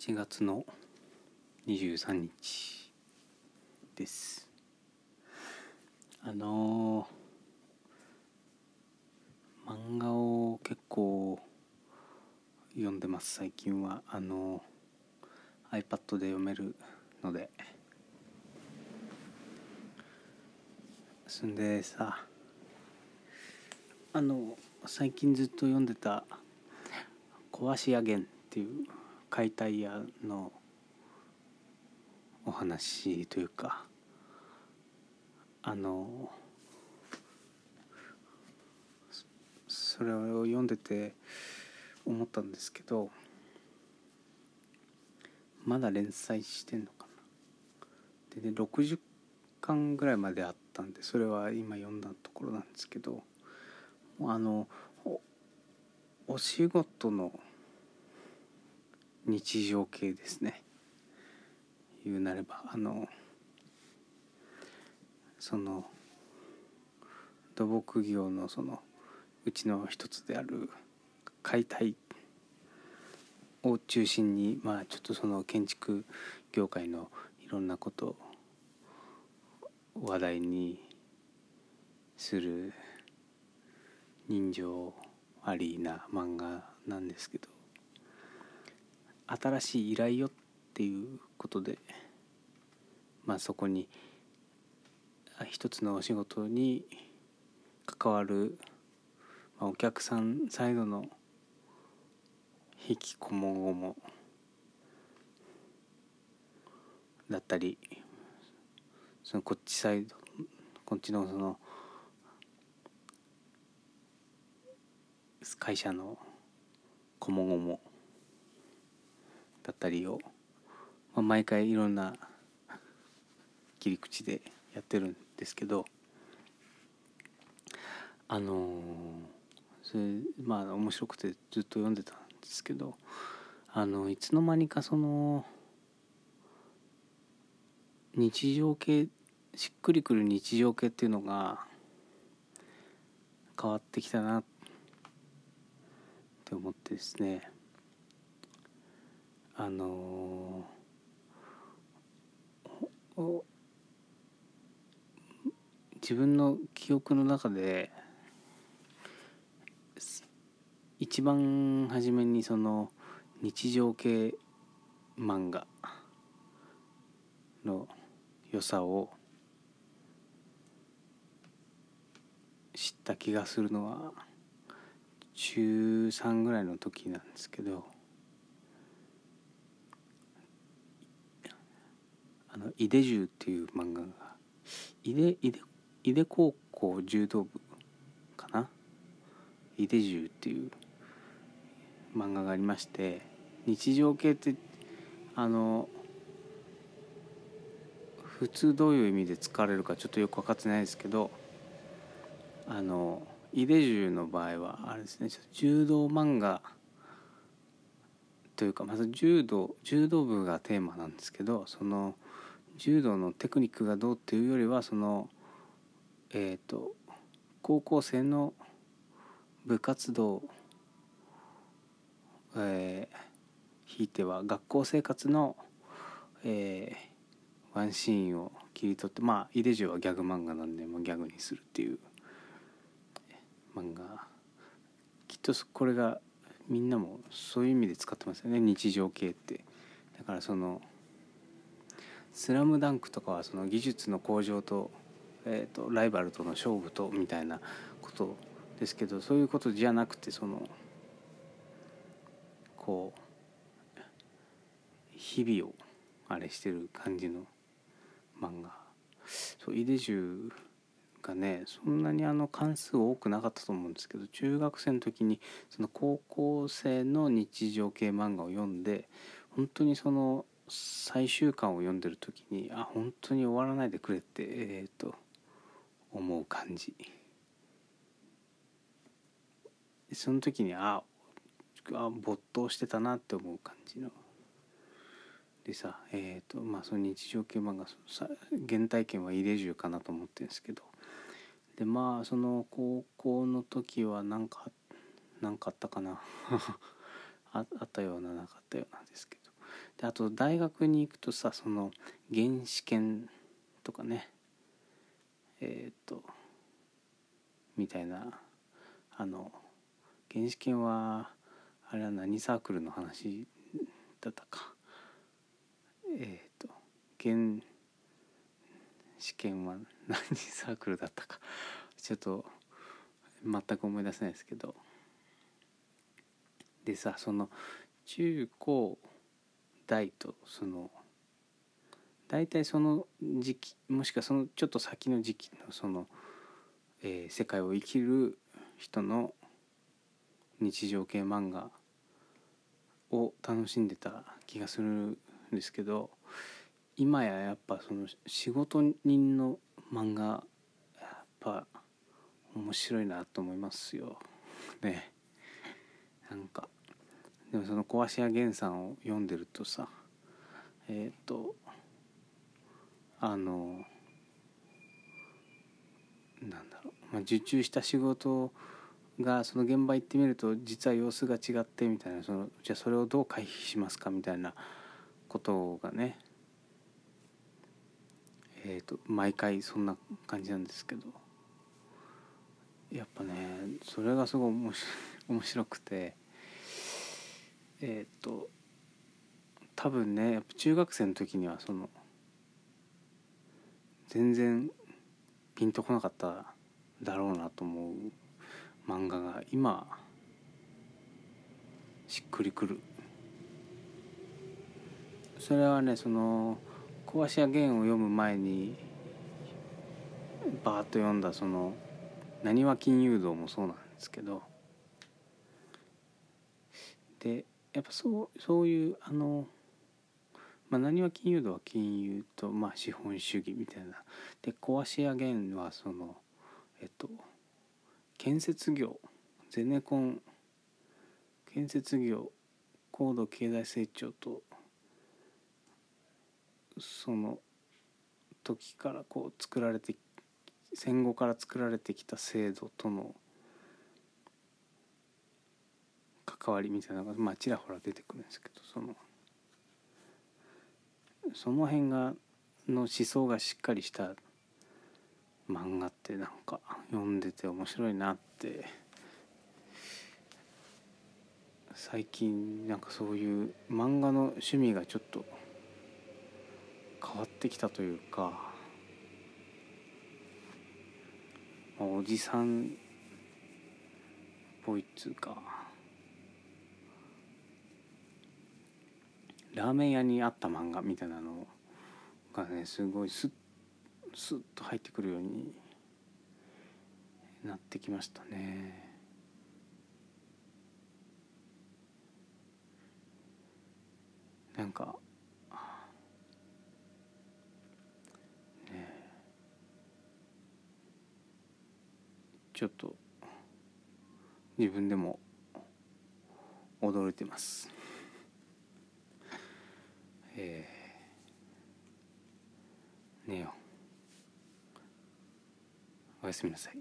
7月の23日です。あのー漫画を結構読んでます。最近は。あのー iPad で読めるので。そんでさあの最近ずっと読んでた「壊し屋源」っていう解体屋のお話というかあのそれを読んでて思ったんですけどまだ連載してんのかな。でね60巻ぐらいまであったんでそれは今読んだところなんですけどあのおお仕事の日常系ですね。言うなればあのその土木業のそのうちの一つである解体を中心にまあちょっとその建築業界のいろんなことを話題にする人情ありな漫画なんですけど新しい依頼よっていうことでまあそこに一つのお仕事に関わる、まあ、お客さんサイドの引きこもごもだったりそのこっちサイドこっちのその会社のこもごもだったりを、まあ、毎回いろんな切り口でやってるんですけどあのーそれまあ面白くてずっと読んでたんですけどあのいつの間にかその日常系しっくりくる日常系っていうのが変わってきたなって思ってですね。あのお自分の記憶の中で一番初めにその日常系漫画の良さを知った気がするのは中3ぐらいの時なんですけどあの井出重っていう漫画が井出井出井出高校柔道部かな？井出重っていう漫画がありまして日常系ってあの普通どういう意味で使われるかちょっとよく分かってないですけどあの井出重の場合はあれですね柔道漫画というかまず柔道柔道部がテーマなんですけどその柔道のテクニックがどうっていうよりはそのえっ、と高校生の部活動えーひいては学校生活の、えーワンシーンを切り取ってまあ井出重はギャグ漫画なんで、まあ、ギャグにするっていう漫画。きっとこれがみんなもそういう意味で使ってますよね。日常系って。だからその「スラムダンクとかはその技術の向上と,、えー、とライバルとの勝負とみたいなことですけどそういうことじゃなくてそのこう日々をあれしてる感じの漫画。そう井出重がねそんなにあの関数多くなかったと思うんですけど中学生の時にその高校生の日常系漫画を読んで本当にその最終巻を読んでる時にあ本当に終わらないでくれってえー、と思う感じ。その時にああ没頭してたなって思う感じの。でさえっ、とまあその日常系漫画さ原体験は入れ重かなと思ってるんですけど。でまあその高校の時は何か何かあったかな。ああったようななかったようなんですけど。であと大学に行くとさその原始圏とかねえっ、とみたいなあの原始圏はあれは何サークルの話だったか。えっ、と原試験は何サークルだったか。ちょっと全く思い出せないですけど。でさその中高大とその大体その時期もしくはそのちょっと先の時期のその、えー、世界を生きる人の日常系漫画を楽しんでた気がするんですけど今ややっぱその仕事人の漫画やっぱ面白いなと思いますよ。ね。なんかでもその小橋屋源さんを読んでるとさえっ、ー、とあのなんだろう、まあ、受注した仕事がその現場行ってみると実は様子が違ってみたいなそのじゃあそれをどう回避しますかみたいなことがねえーと、毎回そんな感じなんですけどやっぱねそれがすごい面白くて。えっ、ー、と多分ねやっぱ中学生の時にはその全然ピンとこなかっただろうなと思う漫画が今しっくりくる。それはねその小橋屋源を読む前にバーッと読んだその「なにわ金融道」もそうなんですけど。でやっぱそうそういうあのまあ、何は金融度は金融と、まあ、資本主義みたいな。で壊し屋源はそのえっと建設業ゼネコン建設業高度経済成長とその時からこう作られて戦後から作られてきた制度との関わりみたいなのがまあちらほら出てくるんですけどそのその辺がの思想がしっかりした漫画ってなんか読んでて面白いなって最近なんかそういう漫画の趣味がちょっと変わってきたというか、おじさんっぽいっつうかラーメン屋にあった漫画みたいなのがねすごいスッスッと入ってくるようになってきましたね。なんかちょっと自分でも驚いてますえー、寝よ。うおやすみなさい。